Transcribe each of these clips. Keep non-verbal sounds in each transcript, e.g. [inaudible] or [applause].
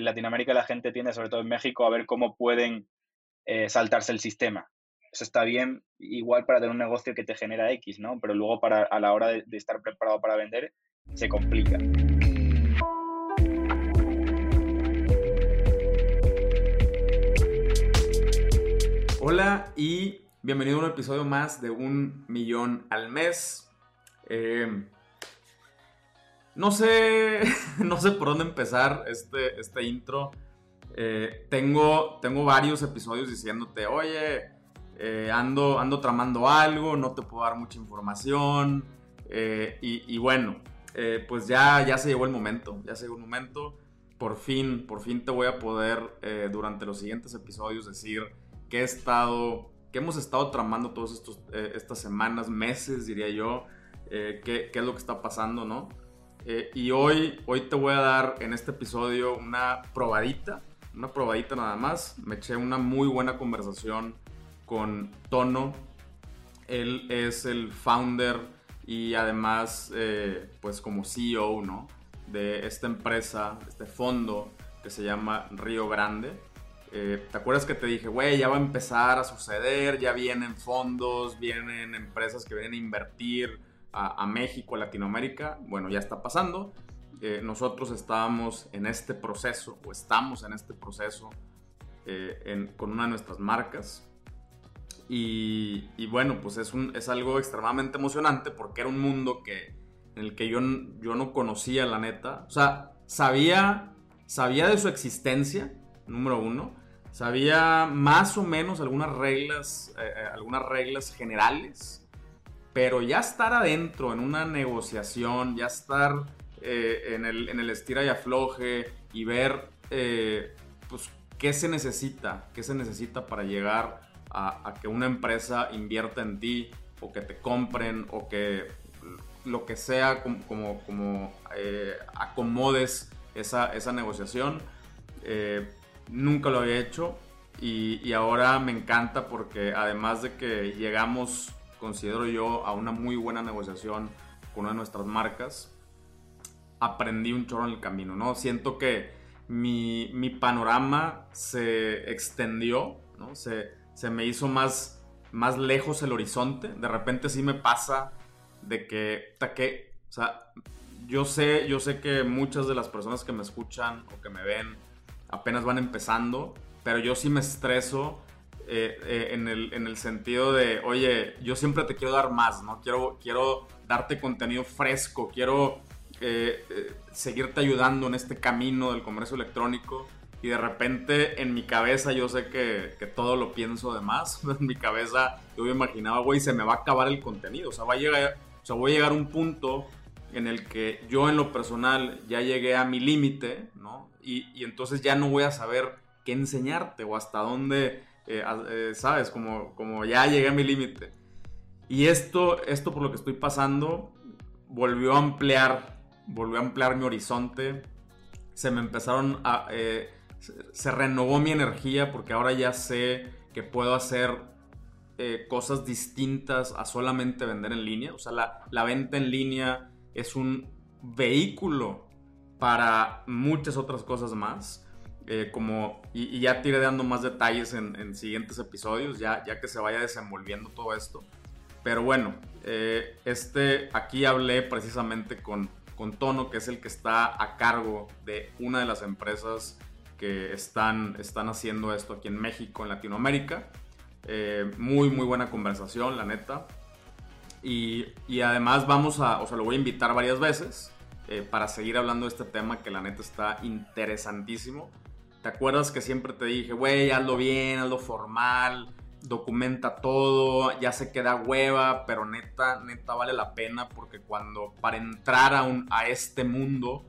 en Latinoamérica la gente tiende, sobre todo en México, a ver cómo pueden eh, saltarse el sistema. Eso está bien, igual para tener un negocio que te genera X, ¿no? Pero luego para, a la hora de, estar preparado para vender, se complica. Hola y bienvenido a un episodio más de un millón al mes. Eh, no sé, [laughs] no sé por dónde empezar este, este intro. Eh, tengo, tengo varios episodios diciéndote, oye, eh, ando, ando tramando algo, no te puedo dar mucha información. y, bueno, pues ya, ya se llegó el momento, ya se llegó el momento. Por fin, por fin te voy a poder durante los siguientes episodios decir que he estado, que hemos estado tramando todas estas semanas, meses, diría yo, qué, qué, es lo que está pasando, ¿no? Eh, y hoy, hoy te voy a dar en este episodio una probadita, una probadita nada más. Me eché una muy buena conversación con Tono. Él es el founder y además, eh, pues como CEO, ¿no? De esta empresa, este fondo que se llama Río Grande. Eh, ¿Te acuerdas que te dije, güey, ya va a empezar a suceder, ya vienen fondos, vienen empresas que vienen a invertir, a, México, a Latinoamérica, bueno, ya está pasando. Eh, nosotros estábamos en este proceso, o estamos en este proceso eh, con una de nuestras marcas. Y, bueno, pues es, un, es algo extremadamente emocionante porque era un mundo que, en el que yo, yo no conocía, la neta. O sea, sabía, sabía de su existencia, número uno. Sabía más o menos algunas reglas, eh, algunas reglas generales pero ya estar adentro en una negociación, ya estar eh, en, el, en, el, estira y afloje y ver eh, pues, qué se necesita, qué se necesita para llegar a, que una empresa invierta en ti o que te compren o que lo que sea como, como, eh, acomodes esa, esa negociación. nunca lo había hecho y ahora me encanta porque además de que llegamos considero yo, a una muy buena negociación con una de nuestras marcas, aprendí un chorro en el camino, ¿no? Siento que mi, mi panorama se extendió, ¿no? Se, se me hizo más, más lejos el horizonte. De repente sí me pasa de que, que, o sea, yo sé, yo sé que muchas de las personas que me escuchan o que me ven apenas van empezando, pero yo sí me estreso eh, eh, en, el, en, el, sentido de, oye, yo siempre te quiero dar más, ¿no? Quiero, quiero darte contenido fresco, quiero eh, seguirte ayudando en este camino del comercio electrónico. Y de repente en mi cabeza yo sé que, que todo lo pienso de más. [laughs] En mi cabeza yo me imaginaba, güey, se me va a acabar el contenido. O sea, va a llegar, o sea, voy a llegar a un punto en el que yo en lo personal ya llegué a mi límite, ¿no? Y, y entonces ya no voy a saber qué enseñarte o hasta dónde eh, eh, ¿sabes? Como, como ya llegué a mi límite. Y esto, esto por lo que estoy pasando, volvió a ampliar, volvió a ampliar mi horizonte. Se me empezaron a... Eh, se renovó mi energía porque ahora ya sé que puedo hacer cosas distintas a solamente vender en línea. O sea, la, la venta en línea es un vehículo para muchas otras cosas más. Eh, como, y, ya te iré dando más detalles en, siguientes episodios, ya, ya que se vaya desenvolviendo todo esto. Pero bueno, eh, este, aquí hablé precisamente con, con Tono, que es el que está a cargo de una de las empresas que están, están haciendo esto aquí en México, en Latinoamérica. Eh, muy, muy buena conversación, la neta. Y, y, además vamos a, o sea, lo voy a invitar varias veces para seguir hablando de este tema que la neta está interesantísimo. ¿Te acuerdas que siempre te dije, güey, hazlo bien, hazlo formal, documenta todo, ya se queda hueva, pero neta, neta vale la pena porque cuando para entrar a, un, a este mundo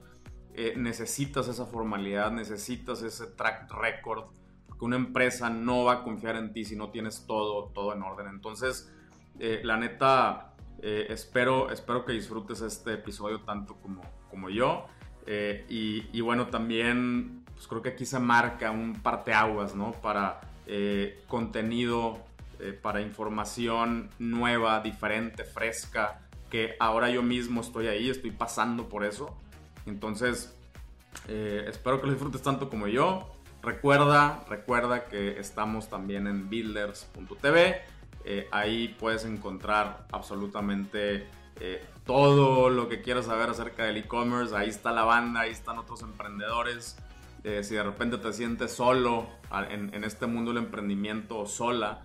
eh, necesitas esa formalidad, necesitas ese track record, porque una empresa no va a confiar en ti si no tienes todo, todo en orden. Entonces, eh, la neta, eh, espero, espero que disfrutes este episodio tanto como, como yo. y, y bueno, también pues creo que aquí se marca un parteaguas, ¿no? Para eh, contenido, eh, para información nueva, diferente, fresca, que ahora yo mismo estoy ahí, estoy pasando por eso. Entonces, Eh, espero que lo disfrutes tanto como yo. Recuerda, recuerda que estamos también en builders.tv. Eh, ahí puedes encontrar absolutamente eh, todo lo que quieras saber acerca del e-commerce. Ahí está la banda, ahí están otros emprendedores. Si de repente te sientes solo en, este mundo del emprendimiento o sola,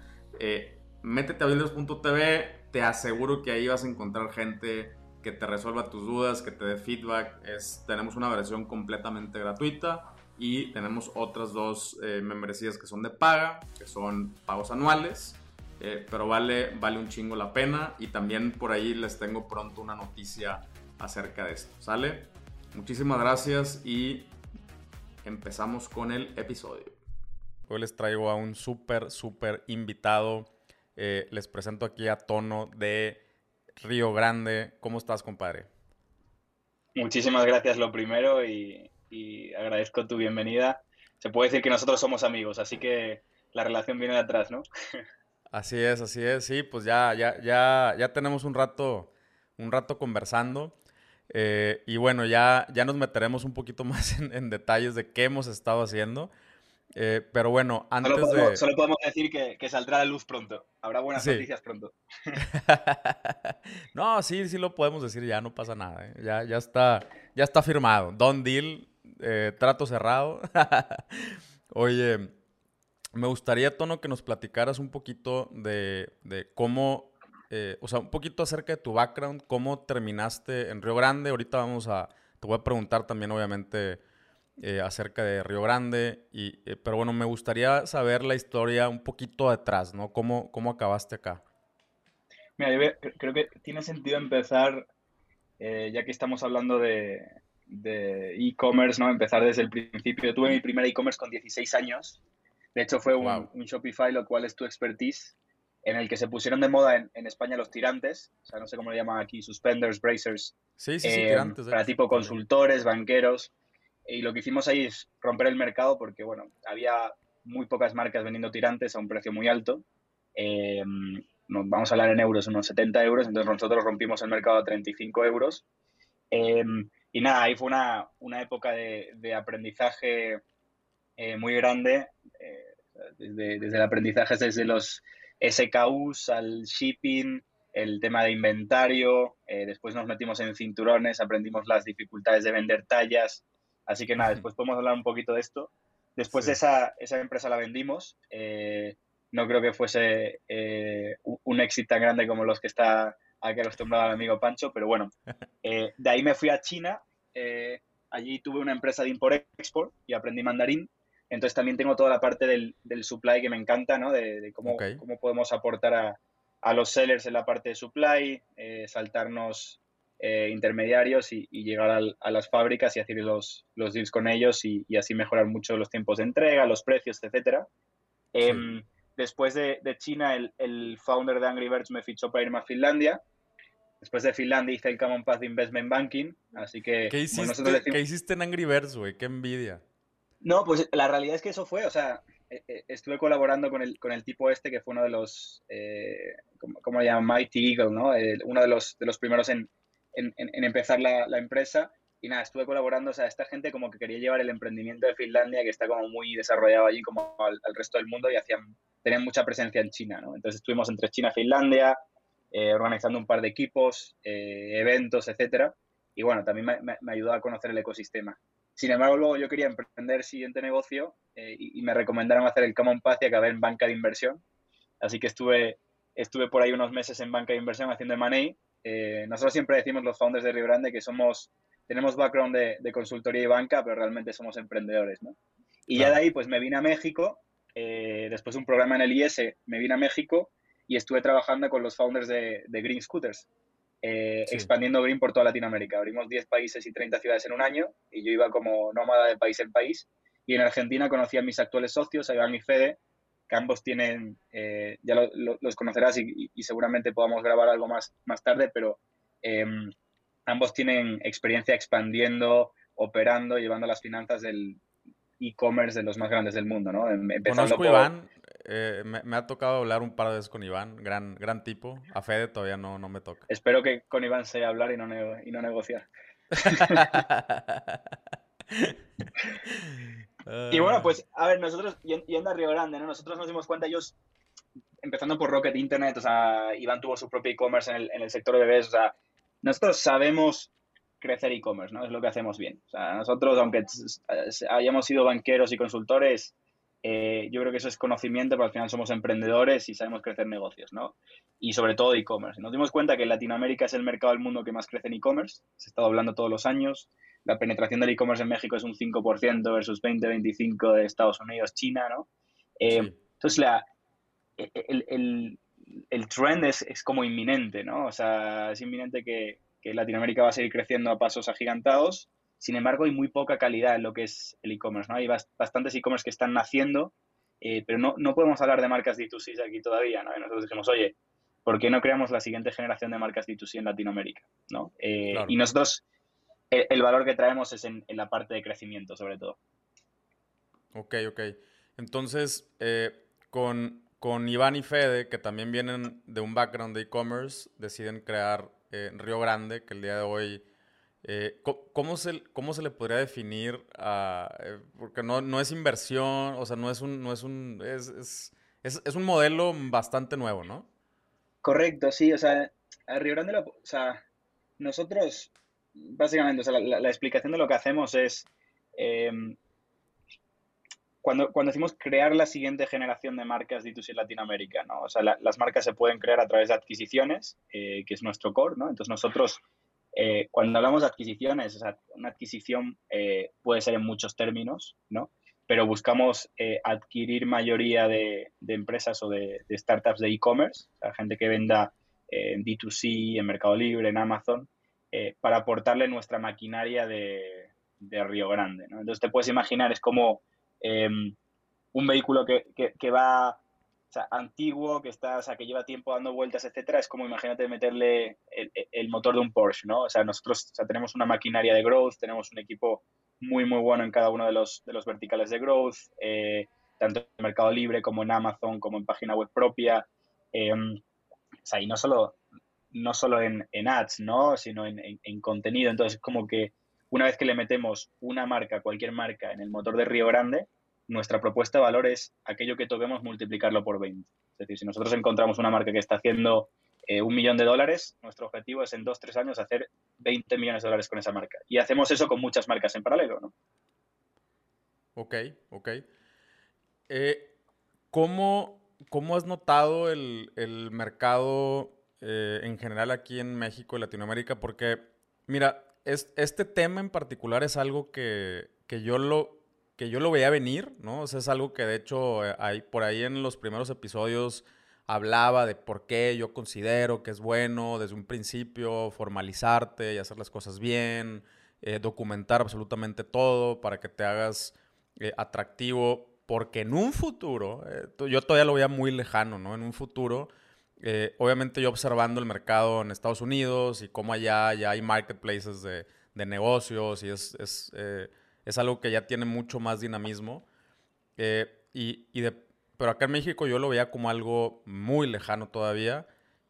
métete a builders.tv. Te aseguro que ahí vas a encontrar gente que te resuelva tus dudas, que te dé feedback. Es, tenemos una versión completamente gratuita y tenemos otras dos eh, membresías que son de paga, que son pagos anuales, eh, pero vale, vale un chingo la pena y también por ahí les tengo pronto una noticia acerca de esto, ¿sale? Muchísimas gracias y empezamos con el episodio. Hoy les traigo a un súper, súper invitado. Eh, les presento aquí a Tono de Río Grande. ¿Cómo estás, compadre? Muchísimas gracias lo primero y, agradezco tu bienvenida. Se puede decir que nosotros somos amigos, así que la relación viene de atrás, ¿no? [laughs] Así es, así es, sí, pues ya, ya, ya, ya tenemos un rato, un rato conversando. Eh, y bueno, ya, ya nos meteremos un poquito [laughs] más en, detalles de qué hemos estado haciendo. Eh, pero bueno, antes solo podemos, de... Solo podemos decir que, saldrá la luz pronto. Habrá buenas noticias pronto. [laughs] no, sí, sí lo podemos decir ya, no pasa nada. ¿eh? Ya, ya, está, ya está firmado. Don Deal, eh, trato cerrado. [laughs] Oye, me gustaría, Tono, que nos platicaras un poquito de, de cómo, o sea, un poquito acerca de tu background, cómo terminaste en Río Grande. Ahorita vamos a, te voy a preguntar también, obviamente, eh, acerca de Río Grande. Y, eh, pero bueno, me gustaría saber la historia un poquito detrás, ¿no? ¿Cómo, cómo acabaste acá? Mira, yo creo que tiene sentido empezar, eh, ya que estamos hablando de e-commerce, ¿no? Empezar desde el principio. Yo tuve mi primer e-commerce con 16 años. De hecho, fue un, Shopify, lo cual es tu expertise, en el que se pusieron de moda en, España los tirantes. O sea, no sé cómo le llaman aquí, suspenders, bracers. Sí, sí, sí, tirantes. Para tipo consultores, banqueros. Y lo que hicimos ahí es romper el mercado porque, bueno, había muy pocas marcas vendiendo tirantes a un precio muy alto. Eh, vamos a hablar en euros, unos 70 euros, entonces nosotros rompimos el mercado a 35 euros. Eh, y nada, ahí fue una, una época de, de aprendizaje eh, muy grande, desde, desde, el aprendizaje desde los SKUs al shipping, el tema de inventario, después nos metimos en cinturones, aprendimos las dificultades de vender tallas, Así que nada, después podemos hablar un poquito de esto. Después de esa, esa, empresa la vendimos. Eh, no creo que fuese eh, un éxito tan grande como los que está aquí acostumbrado el amigo Pancho, pero bueno. [laughs] Eh, de ahí me fui a China. allí tuve una empresa de import-export y aprendí mandarín. Entonces también tengo toda la parte del, del supply que me encanta, ¿no? De, cómo, cómo, podemos aportar a, a, los sellers en la parte de supply, saltarnos eh, intermediarios y, llegar a las fábricas y hacer los, los deals con ellos y, así mejorar mucho los tiempos de entrega, los precios, etc. Em, después de, China, el, founder de Angry Birds me fichó para irme a Finlandia. Después de Finlandia hice el Common Path Investment Banking, así que... ¿Qué hiciste, en Angry Birds, güey? ¡Qué envidia! No, pues la realidad es que eso fue, o sea, e, e, estuve colaborando con el, con el tipo este que fue uno de los, eh, ¿cómo, le llaman? Mighty Eagle, ¿no? uno de los, de los primeros en, en, empezar la, empresa. Y nada, estuve colaborando, o sea, esta gente como que quería llevar el emprendimiento de Finlandia, que está como muy desarrollado allí como al, resto del mundo y hacían, tenían mucha presencia en China, ¿no? Entonces estuvimos entre China y Finlandia, eh, organizando un par de equipos, eh, eventos, etcétera. Y bueno, también me, ayudó a conocer el ecosistema. Sin embargo, luego yo quería emprender siguiente negocio eh, y, me recomendaron hacer el Common Path y acabé en banca de inversión. Así que estuve, estuve por ahí unos meses en banca de inversión haciendo M&A eh, nosotros siempre decimos los founders de Rio Grande que somos, tenemos background de, consultoría y banca, pero realmente somos emprendedores, ¿no? Y ya de ahí, pues me vine a México, eh, después de un programa en el IS, me vine a México y estuve trabajando con los founders de, Green Scooters, eh, expandiendo Green por toda Latinoamérica. Abrimos 10 países y 30 ciudades en un año y yo iba como nómada de país en país. Y en Argentina conocí a mis actuales socios, a Iván y Fede, que ambos tienen, eh, ya los conocerás y, seguramente podamos grabar algo más, más tarde, pero em, ambos tienen experiencia expandiendo, operando, llevando las finanzas del e-commerce de los más grandes del mundo, ¿no? Em, empezando Conozco a Iván, eh, me, ha tocado hablar un par de veces con Iván, gran, gran tipo. A Fede todavía no, no me toca. Espero que con Iván sea hablar y no, y no negociar. [laughs] y bueno, pues, a ver, nosotros, yendo a Río Grande, ¿no? Nosotros nos dimos cuenta, ellos, empezando por Rocket Internet, o sea, Iván tuvo su propio e-commerce en el, en el sector de bebés, o sea, nosotros sabemos crecer e-commerce, ¿no? Es lo que hacemos bien. O sea, nosotros, aunque hayamos sido banqueros y consultores, eh, yo creo que eso es conocimiento, pero al final somos emprendedores y sabemos crecer negocios, ¿no? Y sobre todo e-commerce. Nos dimos cuenta que Latinoamérica es el mercado del mundo que más crece en e-commerce. Se está hablando todos los años. La penetración del e-commerce en México es un 5% versus 20-25% de Estados Unidos, China, ¿no? Eh, entonces, la, el, el, el trend es, es, como inminente, ¿no? O sea, es inminente que, que Latinoamérica va a seguir creciendo a pasos agigantados sin embargo, hay muy poca calidad en lo que es el e-commerce, ¿no? Hay bastantes e-commerce que están naciendo, eh, pero no, no, podemos hablar de marcas D2C aquí todavía, ¿no? Y nosotros dijimos, oye, ¿por qué no creamos la siguiente generación de marcas D2C en Latinoamérica, ¿no? Eh, y nosotros, eh, el, valor que traemos es en, la parte de crecimiento, sobre todo. Ok, ok. Entonces, con, con Iván y Fede, que también vienen de un background de e-commerce, deciden crear Río Grande, que el día de hoy eh, ¿cómo, se, ¿Cómo se le podría definir eh, porque no, no, es inversión, o sea, no es un, no es un, es, es, es, un modelo bastante nuevo, ¿no? Correcto, sí, o sea, a Río Grande, o sea, nosotros, básicamente, o sea, la, explicación de lo que hacemos es, em, cuando, cuando decimos crear la siguiente generación de marcas D2C en Latinoamérica, ¿no? O sea, las marcas se pueden crear a través de adquisiciones, eh, que es nuestro core, ¿no? Entonces nosotros eh, cuando hablamos de adquisiciones, o sea, una adquisición eh, puede ser en muchos términos, ¿no? Pero buscamos eh, adquirir mayoría de, empresas o de, startups de e-commerce, o sea, gente que venda en D2C, en Mercado Libre, en Amazon, para aportarle nuestra maquinaria de, Río Grande. Entonces te puedes imaginar, es como un vehículo que, que va antiguo, que está, o sea, que lleva tiempo dando vueltas, etcétera, es como imagínate meterle el, motor de un Porsche, ¿no? O sea, nosotros tenemos una maquinaria de growth, tenemos un equipo muy, muy bueno en cada uno de los, de los verticales de growth, eh, tanto en Mercado Libre como en Amazon, como en página web propia. Em, o sea, y no solo, no solo en, ads, ¿no? Sino en, en, contenido. Entonces, como que una vez que le metemos una marca, cualquier marca, en el motor de Río Grande, nuestra propuesta de valor es aquello que toquemos multiplicarlo por 20. Es decir, si nosotros encontramos una marca que está haciendo eh, un millón de dólares, nuestro objetivo es en dos, tres años hacer 20 millones de dólares con esa marca. Y hacemos eso con muchas marcas en paralelo, ¿no? Ok, ok. Eh, ¿cómo, has notado el, mercado eh, en general aquí en México y Latinoamérica? Porque, mira, es, este tema en particular es algo que, que yo lo, que yo lo veía venir, ¿no? O es algo que de hecho eh, hay, por ahí en los primeros episodios hablaba de por qué yo considero que es bueno desde un principio formalizarte y hacer las cosas bien, eh, documentar absolutamente todo para que te hagas eh, atractivo, porque en un futuro, yo todavía lo veía muy lejano, ¿no? En un futuro, obviamente yo observando el mercado en Estados Unidos y cómo allá ya hay marketplaces de, de negocios y es... es es algo que ya tiene mucho más dinamismo. Eh, y, de, pero acá en México yo lo veía como algo muy lejano todavía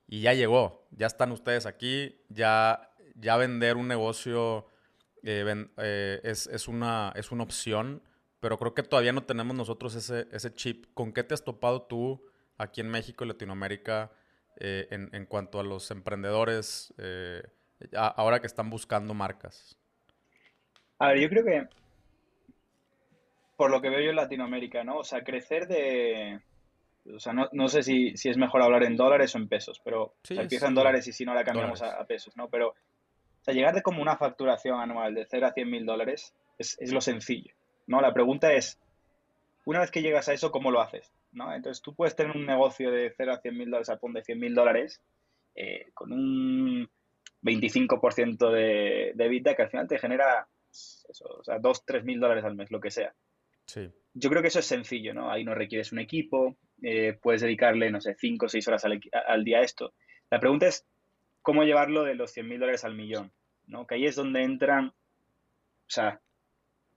y ya llegó. Ya están ustedes aquí, ya, ya vender un negocio eh, eh, es, una, es una opción, pero creo que todavía no tenemos nosotros ese, ese chip. ¿Con qué te has topado tú aquí en México y Latinoamérica en, en, cuanto a los emprendedores ahora que están buscando marcas? A ver, yo creo que por lo que veo yo en Latinoamérica, ¿no? O sea, crecer de... O sea, no, no sé si, si, es mejor hablar en dólares o en pesos, pero empieza en dólares y si no la cambiamos a, pesos, ¿no? Pero, o sea, llegar de como una facturación anual de 0 a 100 mil dólares es, es, lo sencillo, ¿no? La pregunta es, una vez que llegas a eso, ¿cómo lo haces? ¿no? Entonces, tú puedes tener un negocio de 0 a 100 mil dólares, a de 100 mil dólares, eh, con un 25% de, de vida que al final te genera, eso, o sea, 2, 3 mil dólares al mes, lo que sea. Yo creo que eso es sencillo, ¿no? Ahí no requieres un equipo, eh, puedes dedicarle, no sé, 5 o 6 horas al, día a esto. La pregunta es cómo llevarlo de los 100 mil dólares al millón, ¿no? Que ahí es donde entran, o sea,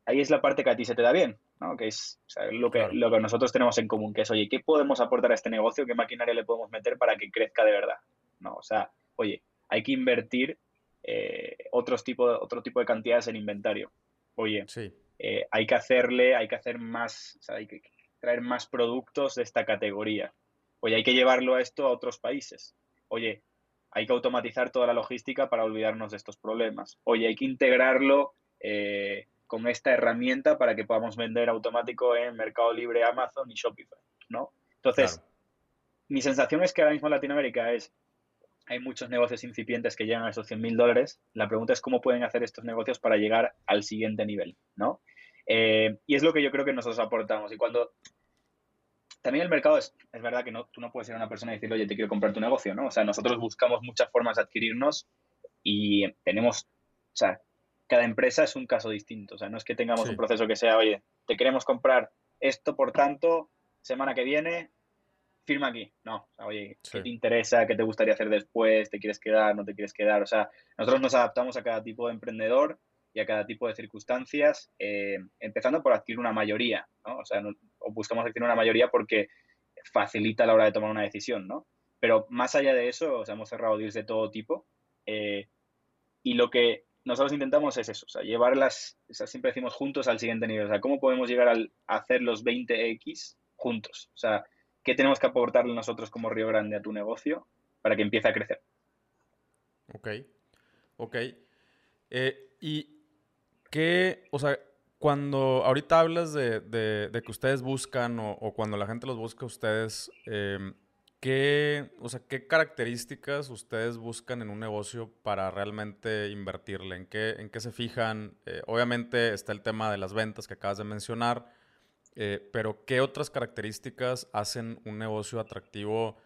ahí es la parte que a ti se te da bien, ¿no? Que es lo, que, lo que nosotros tenemos en común, que es, oye, ¿qué podemos aportar a este negocio? ¿Qué maquinaria le podemos meter para que crezca de verdad? ¿No? O sea, oye, hay que invertir eh, otros tipo, otro tipo de cantidades en inventario oye, eh, hay que hacerle, hay que hacer más, hay que traer más productos de esta categoría. Oye, hay que llevarlo a esto a otros países. Oye, hay que automatizar toda la logística para olvidarnos de estos problemas. Oye, hay que integrarlo eh, con esta herramienta para que podamos vender automático en Mercado Libre, Amazon y Shopify, ¿no? Entonces, mi sensación es que ahora mismo en Latinoamérica es, hay muchos negocios incipientes que llegan a esos 100 mil dólares. La pregunta es cómo pueden hacer estos negocios para llegar al siguiente nivel, ¿no? Eh, y es lo que yo creo que nosotros aportamos. Y cuando también el mercado es, es verdad que no, tú no puedes a una persona y decirle, oye, te quiero comprar tu negocio, ¿no? O sea, nosotros buscamos muchas formas de adquirirnos y tenemos, o sea, cada empresa es un caso distinto. O sea, no es que tengamos un proceso que sea, oye, te queremos comprar esto, por tanto, semana que viene, firma aquí. No, o sea, oye, ¿qué te interesa? ¿Qué te gustaría hacer después? ¿Te quieres quedar? ¿No te quieres quedar? O sea, nosotros nos adaptamos a cada tipo de emprendedor y a cada tipo de circunstancias, eh, empezando por adquirir una mayoría, ¿no? O sea, o buscamos adquirir una mayoría porque facilita a la hora de tomar una decisión, ¿no? Pero más allá de eso, o sea, hemos cerrado deals de todo tipo eh, y lo que nosotros intentamos es eso, o sea, llevarlas, o sea, siempre decimos juntos al siguiente nivel, o sea, ¿cómo podemos llegar a hacer los 20X juntos? O sea, ¿qué tenemos que aportarle nosotros como Río Grande a tu negocio para que empiece a crecer? Ok, ok. Eh, y ¿Qué, o sea, cuando ahorita hablas de, que ustedes buscan o, cuando la gente los busca a ustedes, em, ¿qué, o sea, ¿qué características ustedes buscan en un negocio para realmente invertirle? ¿En qué, en qué se fijan? Eh, obviamente está el tema de las ventas que acabas de mencionar, eh, pero ¿qué otras características hacen un negocio atractivo?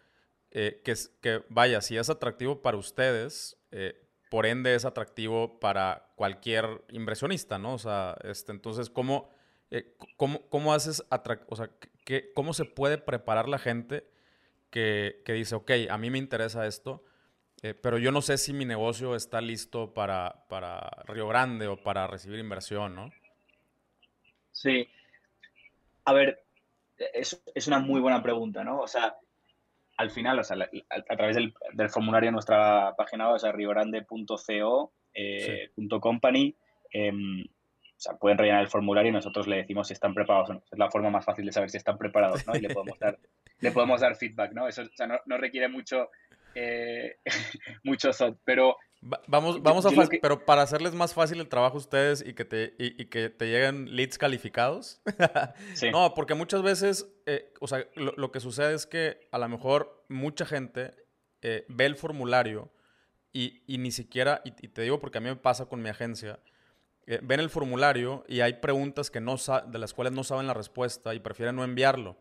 Eh, que, que, vaya, si es atractivo para ustedes, por ende es atractivo para cualquier inversionista, ¿no? O sea, este, entonces, ¿cómo, eh, cómo, haces, o sea, cómo se puede preparar la gente que, dice, ok, a mí me interesa esto, eh, pero yo no sé si mi negocio está listo para, para Río Grande o para recibir inversión, ¿no? Sí. A ver, es, es una muy buena pregunta, ¿no? O sea, al final, o sea, a, través del, formulario de nuestra página web, o sea, riogrande.co, eh, company, em, o sea, pueden rellenar el formulario y nosotros le decimos si están preparados o no. Es la forma más fácil de saber si están preparados, ¿no? Y le podemos dar, [laughs] le podemos dar feedback, ¿no? Eso o sea, no, no requiere mucho, eh, [laughs] mucho thought, pero vamos, vamos a pero para hacerles más fácil el trabajo a ustedes y que te, y, que te lleguen leads calificados. [laughs] No, porque muchas veces, eh, o sea, lo, que sucede es que a lo mejor mucha gente eh, ve el formulario y, ni siquiera, y, te digo porque a mí me pasa con mi agencia, eh, ven el formulario y hay preguntas que no de las cuales no saben la respuesta y prefieren no enviarlo.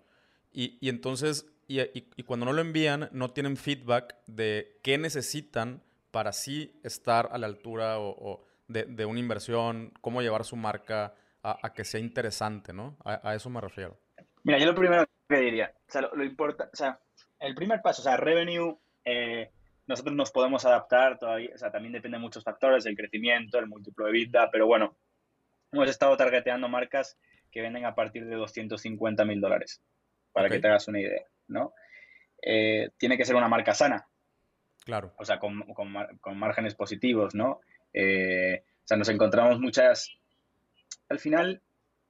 Y, y entonces, y, cuando no lo envían, no tienen feedback de qué necesitan para sí estar a la altura o, de, una inversión, cómo llevar su marca a, que sea interesante, ¿no? A, eso me refiero. Mira, yo lo primero que diría, o sea, lo, importa, o sea, el primer paso, o sea, revenue, eh, nosotros nos podemos adaptar todavía, o sea, también depende de muchos factores, el crecimiento, el múltiplo de vida, pero bueno, hemos estado targeteando marcas que venden a partir de 250 mil dólares, para que te hagas una idea, ¿no? Eh, tiene que ser una marca sana, Claro. O sea, con, con, márgenes positivos, ¿no? Eh, o sea, nos encontramos muchas... Al final,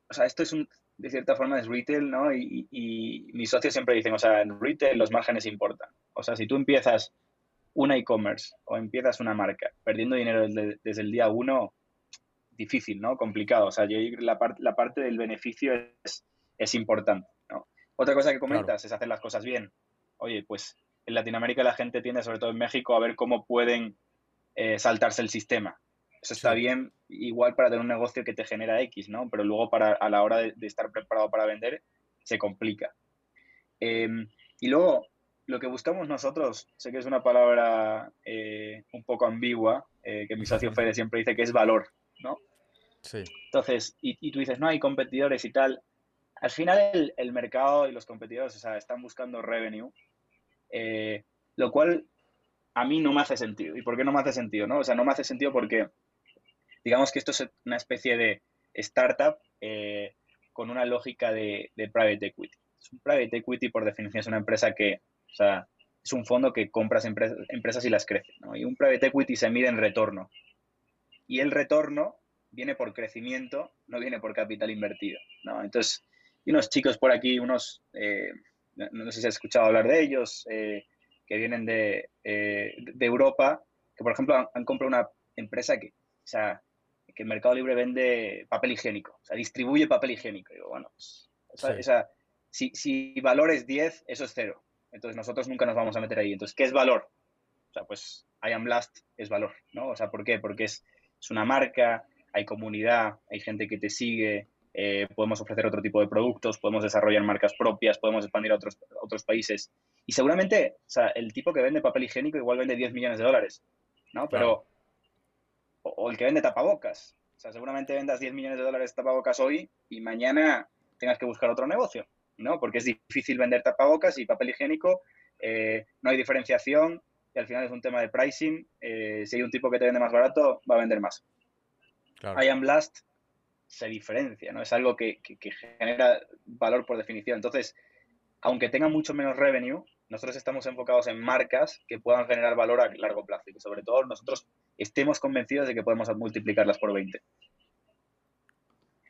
o sea, esto es un, de cierta forma es retail, ¿no? Y, y, mis socios siempre dicen, o sea, en retail los márgenes importan. O sea, si tú empiezas una e-commerce o empiezas una marca perdiendo dinero desde, el día uno, difícil, ¿no? Complicado. O sea, yo la, la parte del beneficio es, es importante, ¿no? Otra cosa que comentas es hacer las cosas bien. Oye, pues en Latinoamérica la gente tiende, sobre todo en México, a ver cómo pueden eh, saltarse el sistema. Eso está bien, igual para tener un negocio que te genera X, ¿no? Pero luego para, a la hora de, estar preparado para vender, se complica. Em, y luego, lo que buscamos nosotros, sé que es una palabra eh, un poco ambigua, eh, que mi socio Fede siempre dice que es valor, ¿no? Sí. Entonces, y, tú dices, no hay competidores y tal. Al final el, el mercado y los competidores, o sea, están buscando revenue eh, lo cual a mí no me hace sentido. ¿Y por qué no me hace sentido? No? O sea, no me hace sentido porque digamos que esto es una especie de startup eh, con una lógica de, private equity. un private equity, por definición, es una empresa que, o sea, es un fondo que compras empresas, empresas y las crece. Y un private equity se mide en retorno. Y el retorno viene por crecimiento, no viene por capital invertido. ¿no? Entonces, y unos chicos por aquí, unos, eh, no, sé si has escuchado hablar de ellos, eh, que vienen de, eh, de, Europa, que por ejemplo han, comprado una empresa que, o sea, que el Mercado Libre vende papel higiénico, o sea, distribuye papel higiénico. digo, bueno, pues, o sea, si, si valor es 10, eso es cero. Entonces nosotros nunca nos vamos a meter ahí. Entonces, ¿qué es valor? O sea, pues I am Blast es valor, ¿no? O sea, ¿por qué? Porque es, es una marca, hay comunidad, hay gente que te sigue, eh, podemos ofrecer otro tipo de productos, podemos desarrollar marcas propias, podemos expandir a otros, otros países. Y seguramente, o sea, el tipo que vende papel higiénico igual vende 10 millones de dólares, ¿no? Pero, o, el que vende tapabocas, o sea, seguramente vendas 10 millones de dólares de tapabocas hoy y mañana tengas que buscar otro negocio, ¿no? Porque es difícil vender tapabocas y papel higiénico, eh, no hay diferenciación y al final es un tema de pricing. Eh, si hay un tipo que te vende más barato, va a vender más. I am Blast se diferencia, ¿no? Es algo que, genera valor por definición. Entonces, aunque tenga mucho menos revenue, nosotros estamos enfocados en marcas que puedan generar valor a largo plazo y sobre todo nosotros estemos convencidos de que podemos multiplicarlas por 20.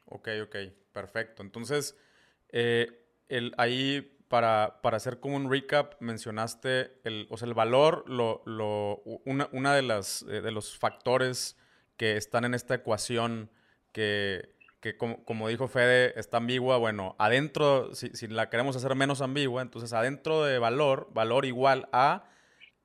Ok, ok, perfecto. Entonces, eh, el, ahí para, hacer como un recap, mencionaste el, o sea, el valor, lo, lo, una, una de, las, eh, de los factores que están en esta ecuación que, como, dijo Fede, está ambigua. Bueno, adentro, si, si, la queremos hacer menos ambigua, entonces adentro de valor, valor igual a,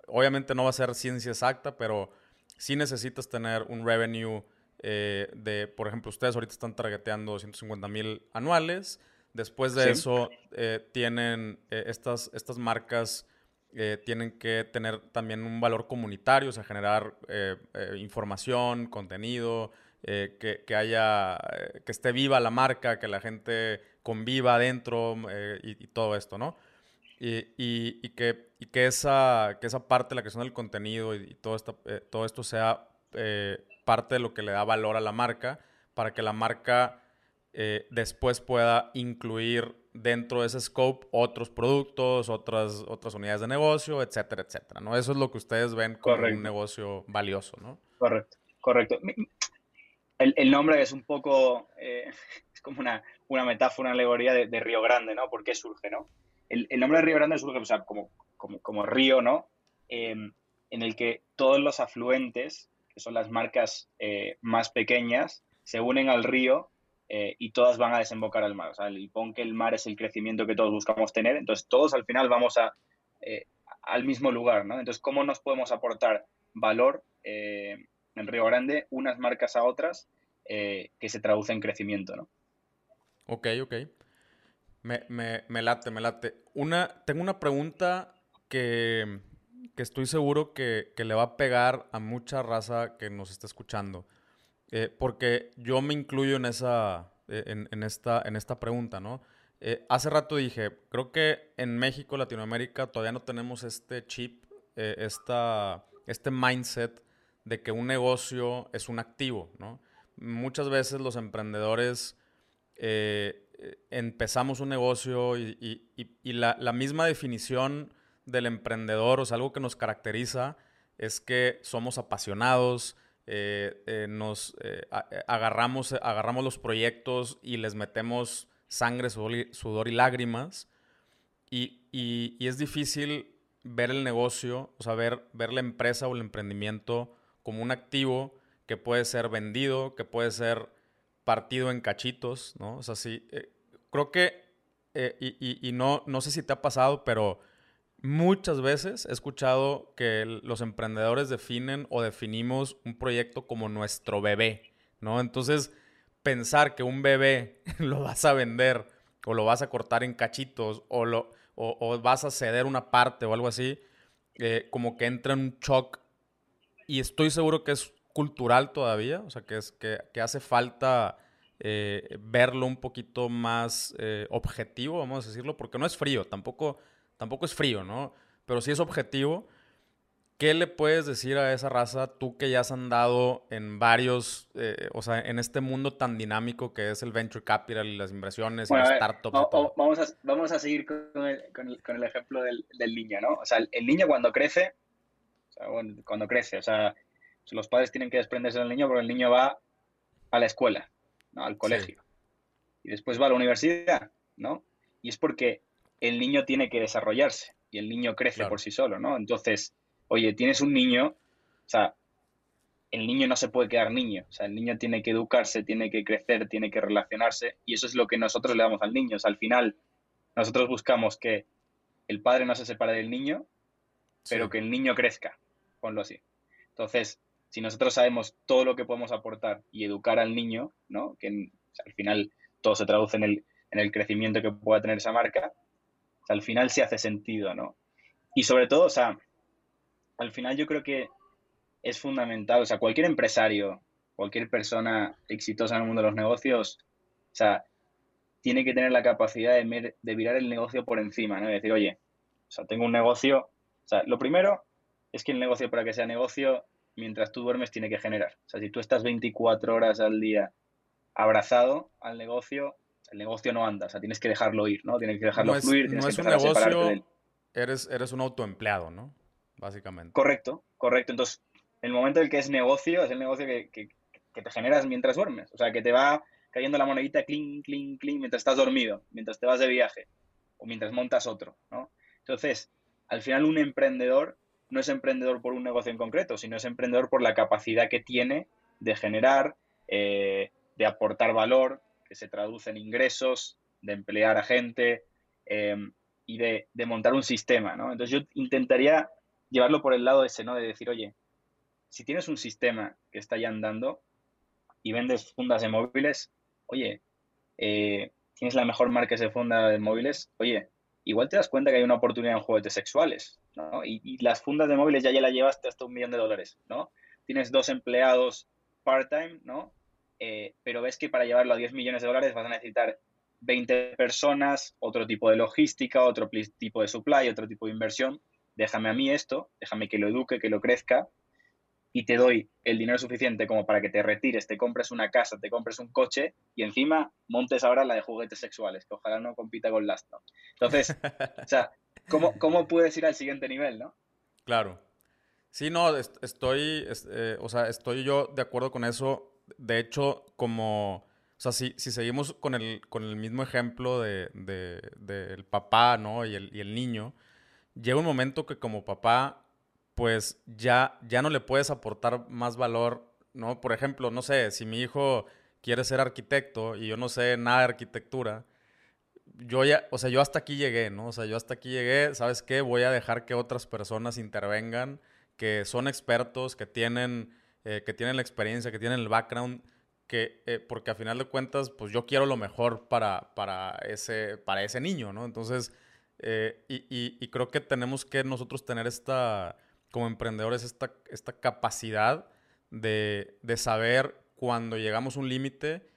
obviamente no va a ser ciencia exacta, pero sí necesitas tener un revenue eh, de, por ejemplo, ustedes ahorita están targeteando 250 mil anuales. Después de eso, eh, tienen eh, estas, estas marcas eh, tienen que tener también un valor comunitario, o sea, generar eh, eh, información, contenido, que, haya, que esté viva la marca, que la gente conviva adentro y, todo esto, ¿no? Y, que, que, esa, que esa parte la creación del contenido y, todo, esto, todo esto sea parte de lo que le da valor a la marca para que la marca después pueda incluir dentro de ese scope otros productos, otras, otras unidades de negocio, etcétera, etcétera, ¿no? Eso es lo que ustedes ven como un negocio valioso, ¿no? Correcto, correcto. El, nombre es un poco, eh, [laughs] es como una, una, metáfora, una alegoría de, Río Grande, ¿no? ¿Por qué surge, no? El, nombre de Río Grande surge, o sea, como, como, como río, ¿no? Em, en el que todos los afluentes, que son las marcas eh, más pequeñas, se unen al río eh, y todas van a desembocar al mar. O sea, el, pon que el mar es el crecimiento que todos buscamos tener, entonces todos al final vamos a, al mismo lugar, ¿no? Entonces, ¿cómo nos podemos aportar valor en Río Grande unas marcas a otras que se traduce en crecimiento, ¿no? Ok, ok. Me, me, me late, me late. Una, tengo una pregunta que, que estoy seguro que, que le va a pegar a mucha raza que nos está escuchando. Eh, porque yo me incluyo en, esa, eh, en, esta, en esta pregunta, ¿no? Eh, hace rato dije, creo que en México, Latinoamérica, todavía no tenemos este chip, esta, este mindset de que un negocio es un activo, ¿no? Muchas veces los emprendedores empezamos un negocio y, la, misma definición del emprendedor, o sea, algo que nos caracteriza, es que somos apasionados, eh, eh, nos eh, agarramos, agarramos los proyectos y les metemos sangre, sudor y, lágrimas. Y, es difícil ver el negocio, o sea, ver, la empresa o el emprendimiento como un activo que puede ser vendido, que puede ser partido en cachitos, ¿no? O sea, sí, creo que, y, y, no, no sé si te ha pasado, pero Muchas veces he escuchado que los emprendedores definen o definimos un proyecto como nuestro bebé, ¿no? Entonces, pensar que un bebé [laughs] lo vas a vender o lo vas a cortar en cachitos o, lo, o, vas a ceder una parte o algo así, eh, como que entra en un shock y estoy seguro que es cultural todavía, o sea, que, es, que, hace falta eh, verlo un poquito más eh, objetivo, vamos a decirlo, porque no es frío, tampoco tampoco es frío, ¿no? Pero sí es objetivo. ¿Qué le puedes decir a esa raza, tú que ya has andado en varios, eh, o sea, en este mundo tan dinámico que es el venture capital y las inversiones y las startups? Vamos, a, vamos a seguir con el, con el, ejemplo del, del, niño, ¿no? O sea, el, niño cuando crece, sea, cuando crece, o sea, los padres tienen que desprenderse del niño porque el niño va a la escuela, ¿no? al colegio. Y después va a la universidad, ¿no? Y es porque el niño tiene que desarrollarse y el niño crece por sí solo, ¿no? Entonces, oye, tienes un niño, o sea, el niño no se puede quedar niño, o sea, el niño tiene que educarse, tiene que crecer, tiene que relacionarse y eso es lo que nosotros le damos al niño. O sea, al final, nosotros buscamos que el padre no se separe del niño, pero que el niño crezca, ponlo así. Entonces, si nosotros sabemos todo lo que podemos aportar y educar al niño, ¿no? Que al final todo se traduce en el, en el crecimiento que pueda tener esa marca, al final sí hace sentido, ¿no? Y sobre todo, o sea, al final yo creo que es fundamental, o sea, cualquier empresario, cualquier persona exitosa en el mundo de los negocios, o sea, tiene que tener la capacidad de, de virar el negocio por encima, ¿no? Decir, oye, o sea, tengo un negocio, o sea, lo primero es que el negocio para que sea negocio, mientras tú duermes, tiene que generar. O sea, si tú estás 24 horas al día abrazado al negocio, el negocio no anda, o sea, tienes que dejarlo ir, ¿no? Tienes que dejarlo fluir, tienes que empezar a separarte de él. Eres, eres un autoempleado, ¿no? Básicamente. Correcto, correcto. Entonces, el momento en el que es negocio, es el negocio que, que, te generas mientras duermes. O sea, que te va cayendo la monedita clink, clink, clink mientras estás dormido, mientras te vas de viaje o mientras montas otro, ¿no? Entonces, al final un emprendedor no es emprendedor por un negocio en concreto, sino es emprendedor por la capacidad que tiene de generar, eh, de aportar valor, que se traduce en ingresos, de emplear a gente em, y de, montar un sistema, ¿no? Entonces yo intentaría llevarlo por el lado ese, ¿no? De decir, oye, si tienes un sistema que está ya andando y vendes fundas de móviles, oye, eh, tienes la mejor marca de funda de móviles, oye, igual te das cuenta que hay una oportunidad en juguetes sexuales, ¿no? Y, y, las fundas de móviles ya, ya la llevaste hasta un millón de dólares, ¿no? Tienes dos empleados part-time, ¿no? Eh, pero ves que para llevarlo a 10 millones de dólares vas a necesitar 20 personas, otro tipo de logística, otro tipo de supply, otro tipo de inversión. Déjame a mí esto, déjame que lo eduque, que lo crezca y te doy el dinero suficiente como para que te retires, te compres una casa, te compres un coche y encima montes ahora la de juguetes sexuales, que ojalá no compita con Last. Entonces, [laughs] o sea, ¿cómo, ¿cómo, puedes ir al siguiente nivel, no? Claro. Sí, no, estoy, eh, o sea, estoy yo de acuerdo con eso de hecho, como, o sea, si, si seguimos con el, con el mismo ejemplo del de, papá, ¿no? Y el, y el niño, llega un momento que como papá, pues ya, ya no le puedes aportar más valor, ¿no? Por ejemplo, no sé, si mi hijo quiere ser arquitecto y yo no sé nada de arquitectura, yo ya, o sea, yo hasta aquí llegué, ¿no? O sea, yo hasta aquí llegué, ¿sabes qué? Voy a dejar que otras personas intervengan, que son expertos, que tienen eh, que tienen la experiencia, que tienen el background, que, eh, porque a final de cuentas, pues yo quiero lo mejor para, para, ese, para ese niño, ¿no? Entonces, eh, y, y, creo que tenemos que nosotros tener esta, como emprendedores, esta, esta capacidad de, de saber cuando llegamos a un límite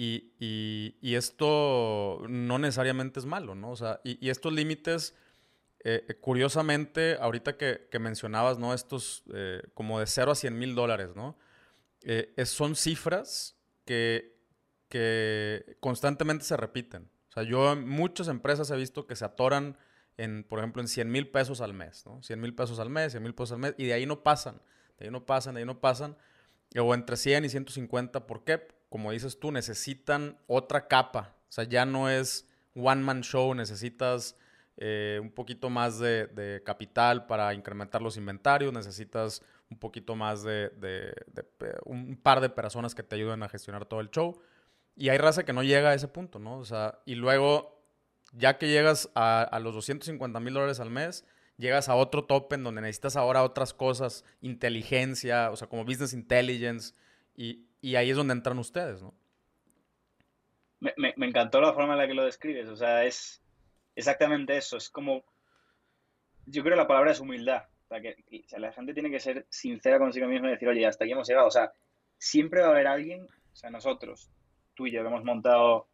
y, y, esto no necesariamente es malo, ¿no? O sea, y, estos límites eh, eh, curiosamente, ahorita que, mencionabas, ¿no? Estos eh, como de 0 a 100 mil dólares, ¿no? son cifras que, que constantemente se repiten. O sea, yo en muchas empresas he visto que se atoran en, por ejemplo, en 100 mil pesos al mes, ¿no? 100 mil pesos al mes, 100 mil pesos al mes, y de ahí no pasan, de ahí no pasan, de ahí no pasan. O entre 100 y 150, ¿por qué? Como dices tú, necesitan otra capa. O sea, ya no es one man show, necesitas eh, un poquito más de, capital para incrementar los inventarios, necesitas un poquito más de, un par de personas que te ayuden a gestionar todo el show. Y hay raza que no llega a ese punto, ¿no? O sea, y luego, ya que llegas a, los 250 mil dólares al mes, llegas a otro tope en donde necesitas ahora otras cosas, inteligencia, o sea, como business intelligence, y, ahí es donde entran ustedes, ¿no? Me, me, encantó la forma en la que lo describes, o sea, es, exactamente eso. Es como. Yo creo que la palabra es humildad. O sea, que la gente tiene que ser sincera consigo misma y decir, oye, hasta aquí hemos llegado. O sea, siempre va a haber alguien, o sea, nosotros, tú y yo, que hemos montado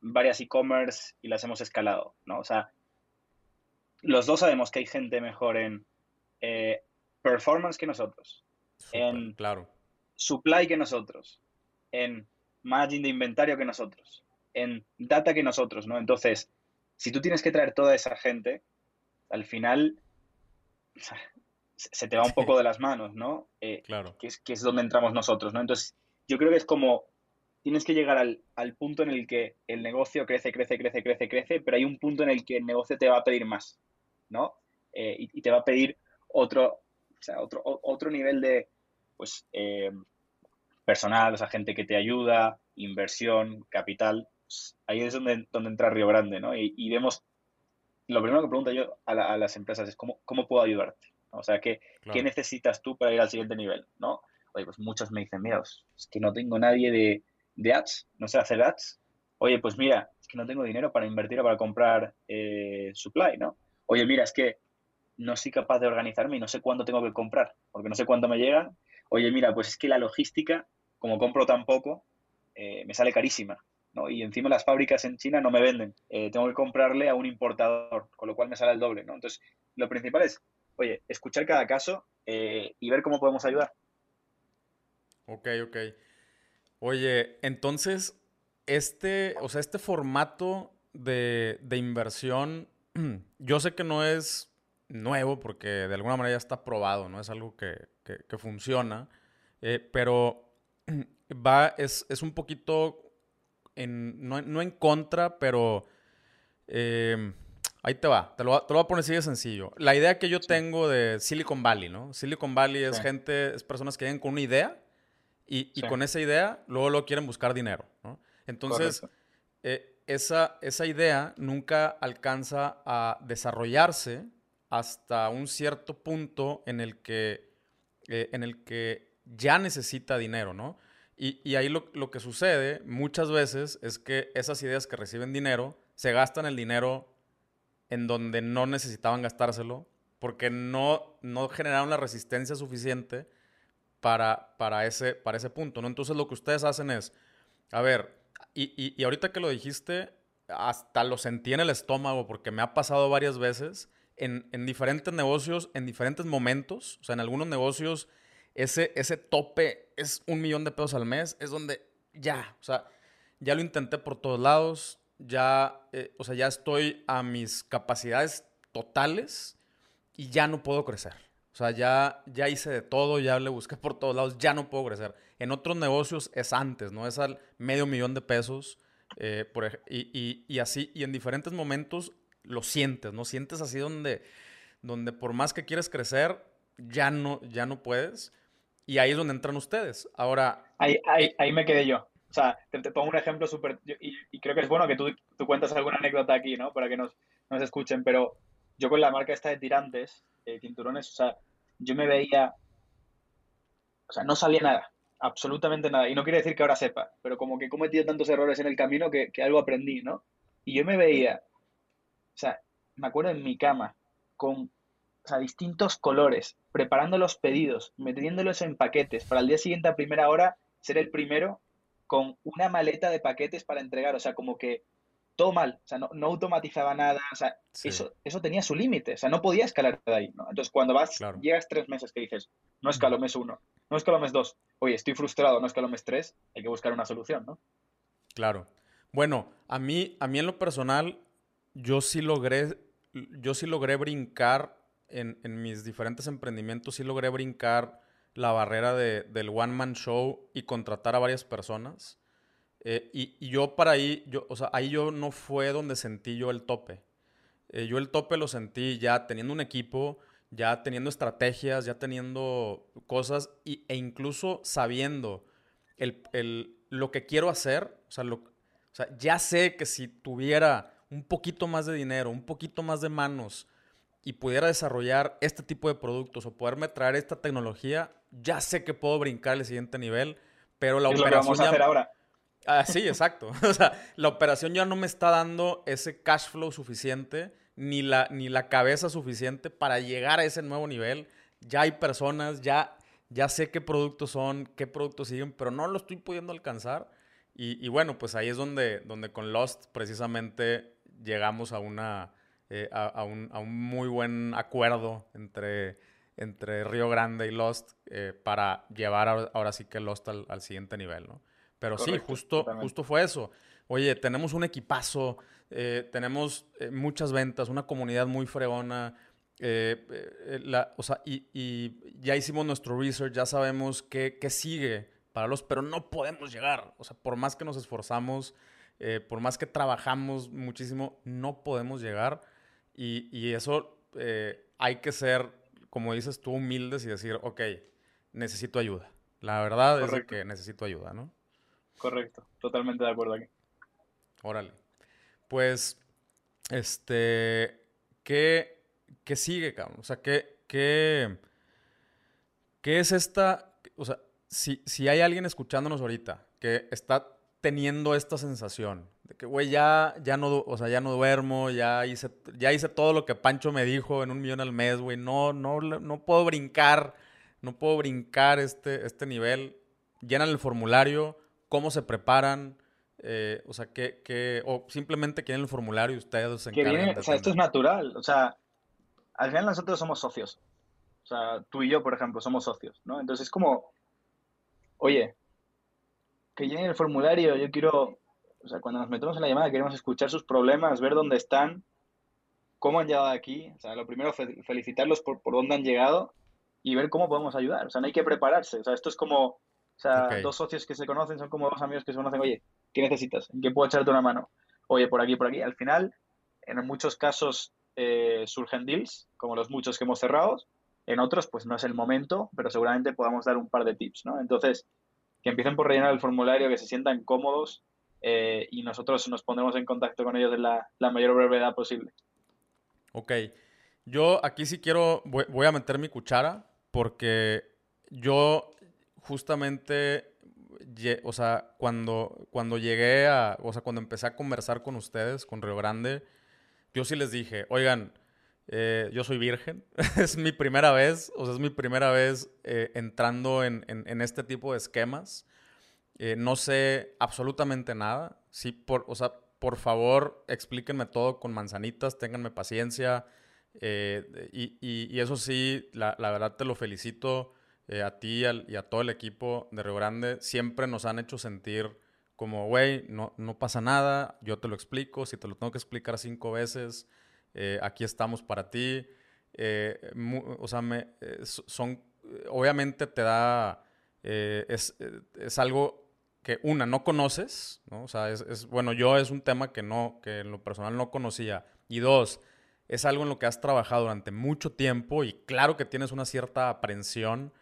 varias e-commerce y las hemos escalado, ¿no? O sea, los dos sabemos que hay gente mejor en eh, performance que nosotros, en claro. Supply que nosotros, en margin de inventario que nosotros, en data que nosotros, ¿no? Entonces, si tú tienes que traer toda esa gente, al final se te va un poco de las manos, ¿no? Eh, claro. Que es, que es donde entramos nosotros, ¿no? Entonces, yo creo que es como tienes que llegar al, al, punto en el que el negocio crece, crece, crece, crece, crece, pero hay un punto en el que el negocio te va a pedir más, ¿no? Eh, y, te va a pedir otro, o sea, otro, otro nivel de, pues, eh, personal, o sea, gente que te ayuda, inversión, capital. Pues, ahí es donde, donde entra Río Grande, ¿no? Y, vemos, lo primero que pregunto yo a, las empresas es, ¿cómo, ¿cómo, puedo ayudarte? O sea, ¿qué, ¿qué necesitas tú para ir al siguiente nivel, ¿no? Oye, pues muchos me dicen, mira, es que no tengo nadie de, de ads, no sé hacer ads. Oye, pues mira, es que no tengo dinero para invertir o para comprar eh, supply, ¿no? Oye, mira, es que no soy capaz de organizarme y no sé cuándo tengo que comprar, porque no sé cuándo me llegan. Oye, mira, pues es que la logística, como compro tan poco, eh, me sale carísima, ¿no? Y encima las fábricas en China no me venden. Eh, tengo que comprarle a un importador, con lo cual me sale el doble, ¿no? Entonces, lo principal es, oye, escuchar cada caso y ver cómo podemos ayudar. Ok, ok. Oye, entonces, este, o sea, este formato de, inversión, [clears throat] yo sé que no es nuevo porque de alguna manera ya está probado, ¿no? Es algo que, funciona, eh, pero [clears throat] va, es, un poquito, en, no, en contra, pero eh, ahí te va, te lo, te lo, voy a poner así de sencillo. La idea que yo tengo de Silicon Valley, ¿no? Silicon Valley es gente, es personas que vienen con una idea y, con esa idea, luego lo quieren buscar dinero, ¿no? Entonces, eh, esa, esa idea nunca alcanza a desarrollarse hasta un cierto punto en el que, eh, en el que ya necesita dinero, ¿no? Y, y ahí lo, lo, que sucede muchas veces es que esas ideas que reciben dinero se gastan el dinero en donde no necesitaban gastárselo porque no, no generaron la resistencia suficiente para, para, ese, para ese punto, ¿no? Entonces lo que ustedes hacen es, a ver, y, y, ahorita que lo dijiste, hasta lo sentí en el estómago porque me ha pasado varias veces en, en, diferentes negocios, en diferentes momentos, o sea, en algunos negocios ese, ese tope es un millón de pesos al mes, es donde ya, o sea, ya lo intenté por todos lados, ya, eh, o sea, ya estoy a mis capacidades totales y ya no puedo crecer. O sea, ya, ya hice de todo, ya le busqué por todos lados, ya no puedo crecer. En otros negocios es antes, ¿no? Es al medio millón de pesos. Eh, por, y, y, así, y en diferentes momentos lo sientes, ¿no? Sientes así donde, donde por más que quieres crecer, ya no, ya no puedes. Y ahí es donde entran ustedes. Ahora... Ahí, ahí, ahí me quedé yo. O sea, te, pongo un ejemplo súper... Y, creo que es bueno que tú, tú, cuentas alguna anécdota aquí, ¿no? Para que nos, nos escuchen. Pero yo con la marca esta de tirantes, eh, cinturones, o sea, yo me veía, o sea, no sabía nada, absolutamente nada. Y no quiere decir que ahora sepa, pero como que he cometido tantos errores en el camino que, algo aprendí, ¿no? Y yo me veía, o sea, me acuerdo en mi cama, con o sea, distintos colores, preparando los pedidos, metiéndolos en paquetes, para el día siguiente a primera hora ser el primero con una maleta de paquetes para entregar, o sea, como que todo mal, o sea, no, automatizaba nada, o sea, eso, eso tenía su límite, o sea, no podía escalar de ahí, ¿no? Entonces, cuando vas, llegas tres meses que dices, no escalo mes uno, no escalo mes dos, oye, estoy frustrado, no escalo mes tres, hay que buscar una solución, ¿no? Claro. Bueno, a mí, a mí en lo personal, yo sí logré, yo sí logré brincar en, en mis diferentes emprendimientos, sí logré brincar la barrera de, del one-man show y contratar a varias personas. Eh, y, yo para ahí, yo, o sea, ahí yo no fue donde sentí yo el tope. Eh, yo el tope lo sentí ya teniendo un equipo, ya teniendo estrategias, ya teniendo cosas e incluso sabiendo el, lo que quiero hacer. O sea, lo, o sea, ya sé que si tuviera un poquito más de dinero, un poquito más de manos y pudiera desarrollar este tipo de productos o poderme traer esta tecnología, ya sé que puedo brincar al siguiente nivel, pero la operación vamos a hacer ahora. Ah, sí, exacto. [laughs] o sea, la operación ya no me está dando ese cash flow suficiente, ni la, ni la cabeza suficiente para llegar a ese nuevo nivel. Ya hay personas, ya, ya sé qué productos son, qué productos siguen, pero no lo estoy pudiendo alcanzar. Y, bueno, pues ahí es donde, donde con Lost precisamente llegamos a, una, eh, a, un, muy buen acuerdo entre, entre Río Grande y Lost eh, para llevar ahora, sí que Lost al, al siguiente nivel, ¿no? Pero sí, justo, justo fue eso. Oye, tenemos un equipazo, eh, tenemos muchas ventas, una comunidad muy fregona. Eh, o sea, y, ya hicimos nuestro research, ya sabemos qué, qué sigue para los, pero no podemos llegar. O sea, por más que nos esforzamos, eh, por más que trabajamos muchísimo, no podemos llegar. Y, eso eh, hay que ser, como dices tú, humildes y decir, ok, necesito ayuda. La verdad es que necesito ayuda, ¿no? Correcto, totalmente de acuerdo aquí. Órale. Pues, este, ¿qué, qué sigue, cabrón? O sea, ¿qué, qué, qué es esta, o sea, si, si hay alguien escuchándonos ahorita que está teniendo esta sensación de que, güey, ya, ya, no, o sea, ya no duermo, ya hice, ya hice todo lo que Pancho me dijo en un millón al mes, güey, no, no, no puedo brincar, no puedo brincar este, este nivel. Llenan el formulario, cómo se preparan, eh, o sea, que, o simplemente quieren el formulario y ustedes se encargan. o sea, esto es natural, o sea, al final nosotros somos socios. O sea, tú y yo, por ejemplo, somos socios, ¿no? Entonces es como, oye, que llenen el formulario, yo quiero, o sea, cuando nos metemos en la llamada queremos escuchar sus problemas, ver dónde están, cómo han llegado aquí, o sea, lo primero felicitarlos por, por dónde han llegado y ver cómo podemos ayudar, o sea, no hay que prepararse, o sea, esto es como, o sea, dos socios que se conocen son como dos amigos que se conocen, oye, ¿qué necesitas? ¿En qué puedo echarte una mano? Oye, por aquí, por aquí. Al final, en muchos casos eh, surgen deals, como los muchos que hemos cerrado, en otros, pues no es el momento, pero seguramente podamos dar un par de tips, ¿no? Entonces, que empiecen por rellenar el formulario, que se sientan cómodos eh, y nosotros nos pondremos en contacto con ellos en la, mayor brevedad posible. Ok. Yo aquí sí quiero, voy, a meter mi cuchara porque yo justamente, o sea, cuando, cuando llegué a, o sea, cuando empecé a conversar con ustedes, con Río Grande, yo sí les dije, oigan, eh, yo soy virgen, [laughs] es mi primera vez, o sea, es mi primera vez eh, entrando en, este tipo de esquemas. Eh, no sé absolutamente nada. Sí, por, o sea, por favor, explíquenme todo con manzanitas, ténganme paciencia. Y, eso sí, la, verdad te lo felicito a ti y a, todo el equipo de Río Grande. Siempre nos han hecho sentir como, güey, no, no pasa nada, yo te lo explico. Si te lo tengo que explicar cinco veces, eh, aquí estamos para ti. Eh, o sea, me, eh, son, obviamente te da, es, es, algo que una, no conoces, ¿no? O sea, es, es, bueno, yo es un tema que no, que en lo personal no conocía. Y dos, es algo en lo que has trabajado durante mucho tiempo y claro que tienes una cierta aprensión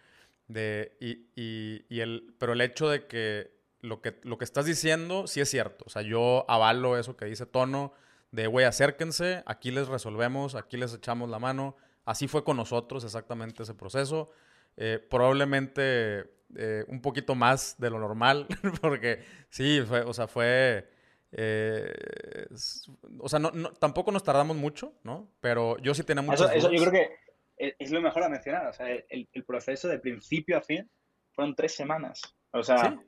de, y, y, y el, pero el hecho de que lo, que lo que estás diciendo sí es cierto. O sea, yo avalo eso que dice Tono de, güey, acérquense, aquí les resolvemos, aquí les echamos la mano. Así fue con nosotros exactamente ese proceso. Eh, probablemente eh, un poquito más de lo normal, [laughs] porque sí, fue, o sea, fue... Eh, o sea, no, tampoco nos tardamos mucho, ¿no? Pero yo sí tenía muchas eso, yo creo que es lo mejor a mencionar. O sea, el, proceso de principio a fin fueron tres semanas. O sea,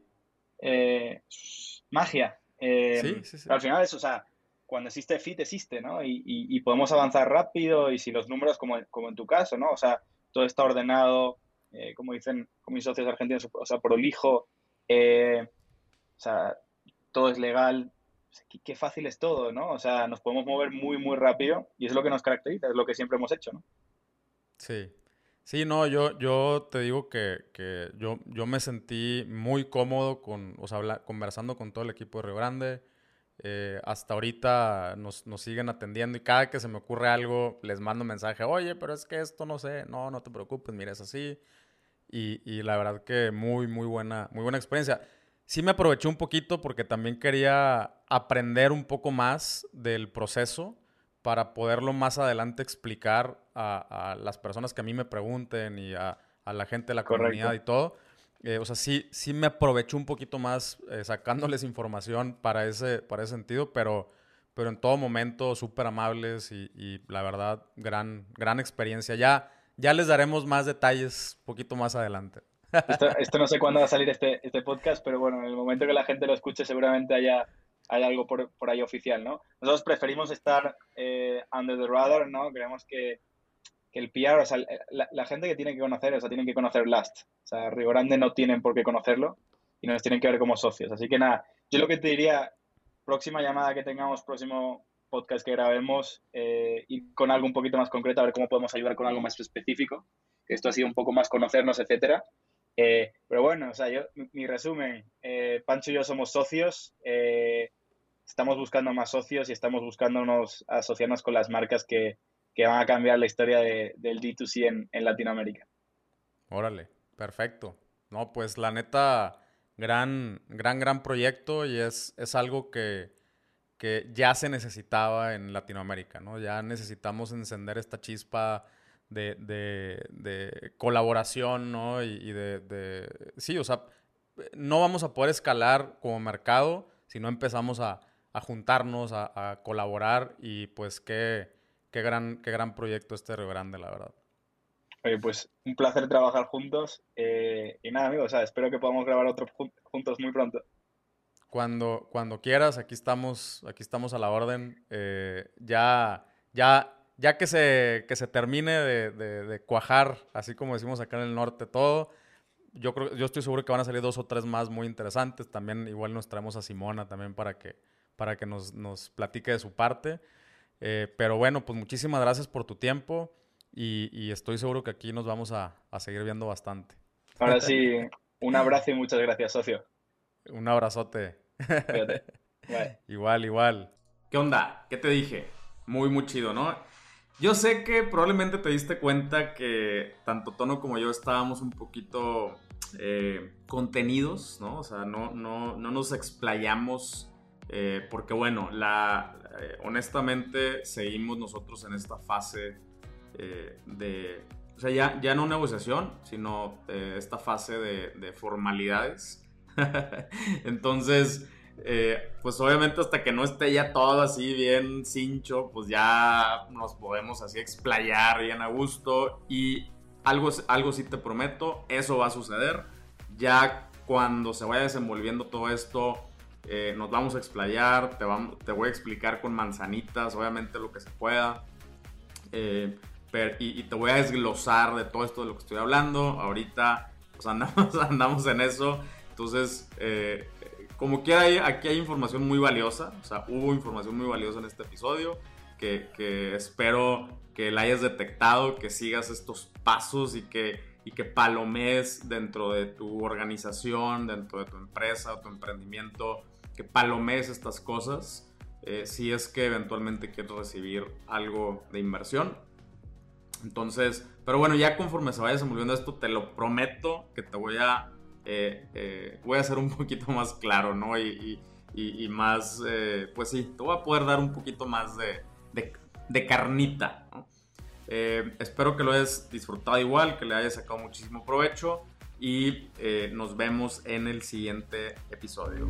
magia. sí, sí, sí. Al final es, o sea, cuando existe fit, existe, ¿no? Y, podemos avanzar rápido y si los números, como, como en tu caso, ¿no? O sea, todo está ordenado, eh, como dicen como mis socios argentinos, o sea, prolijo, eh, o sea, todo es legal. qué, fácil es todo, ¿no? O sea, nos podemos mover muy, muy rápido y es lo que nos caracteriza, es lo que siempre hemos hecho, ¿no? Sí. Sí, no, yo, yo te digo que, que yo, yo me sentí muy cómodo con, o sea, conversando con todo el equipo de Río Grande eh, hasta ahorita nos, siguen atendiendo y cada que se me ocurre algo les mando un mensaje, oye, pero es que esto no sé, no, no te preocupes, mira, es así. Y, la verdad que muy, muy buena, muy buena experiencia. Sí me aproveché un poquito porque también quería aprender un poco más del proceso para poderlo más adelante explicar a, las personas que a mí me pregunten y a, la gente de la comunidad y todo. Eh, o sea, sí, sí me aprovecho un poquito más eh, sacándoles información para ese, para ese sentido, pero, pero en todo momento súper amables y, la verdad, gran, gran experiencia. Ya, ya les daremos más detalles un poquito más adelante. [laughs] Esto, no sé cuándo va a salir este, este podcast, pero bueno, en el momento que la gente lo escuche seguramente haya, hay algo por, por, ahí oficial, ¿no? Nosotros preferimos estar eh, under the radar, ¿no? Creemos que que el PR, o sea, la, gente que tiene que conocer, o sea, tienen que conocer Last. O sea, Río Grande no tienen por qué conocerlo y nos tienen que ver como socios. Así que nada, yo lo que te diría, próxima llamada que tengamos, próximo podcast que grabemos, eh, ir con algo un poquito más concreto, a ver cómo podemos ayudar con algo más específico. Esto ha sido un poco más conocernos, etcétera. Eh, pero bueno, o sea, yo, mi, resumen, eh, Pancho y yo somos socios, eh, estamos buscando más socios y estamos buscándonos asociarnos con las marcas que, que van a cambiar la historia de, del D2C en, en, Latinoamérica. Órale, perfecto. No, pues la neta, gran, gran, gran proyecto y es, es algo que, que ya se necesitaba en Latinoamérica, ¿no? Ya necesitamos encender esta chispa de, de, de colaboración, ¿no? Y, de, de, Sí, o sea, no vamos a poder escalar como mercado si no empezamos a, a juntarnos, a, a, colaborar y pues qué, qué, gran, qué gran proyecto este Río Grande, la verdad. Oye, pues un placer trabajar juntos eh, y nada, amigos, o sea, espero que podamos grabar otros juntos muy pronto. Cuando, cuando quieras, aquí estamos, aquí estamos a la orden. Eh, ya, ya ya que se, que se termine de, de, cuajar, así como decimos acá en el norte, todo, yo, creo, yo estoy seguro que van a salir dos o tres más muy interesantes. También igual nos traemos a Simona también para que, para que nos, nos platique de su parte. Eh, pero bueno, pues muchísimas gracias por tu tiempo y, y estoy seguro que aquí nos vamos a, a seguir viendo bastante. Ahora sí, un abrazo y muchas gracias, socio. Un abrazote. [laughs] Igual, igual. ¿Qué onda? ¿Qué te dije? Muy, muy chido, ¿no? Yo sé que probablemente te diste cuenta que tanto Tono como yo estábamos un poquito eh, contenidos, ¿no? O sea, no, no, no nos explayamos eh, porque, bueno, la, eh, honestamente seguimos nosotros en esta fase de, o sea, ya, ya no negociación, sino esta fase de, de formalidades. [laughs] Entonces, eh, pues obviamente hasta que no esté ya todo así bien cincho, pues ya nos podemos así explayar bien a gusto y algo, algo sí te prometo, eso va a suceder. Ya cuando se vaya desenvolviendo todo esto, eh, nos vamos a explayar, te, vamos, te voy a explicar con manzanitas, obviamente lo que se pueda. Eh, y, te voy a desglosar de todo esto de lo que estoy hablando. Ahorita pues andamos, [laughs] andamos en eso. Entonces, como quiera, aquí hay información muy valiosa. O sea, hubo información muy valiosa en este episodio que, espero que la hayas detectado, que sigas estos pasos y que, y que palomees dentro de tu organización, dentro de tu empresa o tu emprendimiento, que palomees estas cosas eh, si es que eventualmente quieres recibir algo de inversión. Entonces, pero bueno, ya conforme se vaya desenvolviendo esto, te lo prometo que te voy a eh, eh, voy a ser un [laughs] poquito más claro, ¿no? Y, más, eh, pues sí, te voy a poder dar un poquito más de, carnita, ¿no? espero que lo hayas disfrutado igual, que le hayas sacado muchísimo provecho y nos vemos en el siguiente episodio.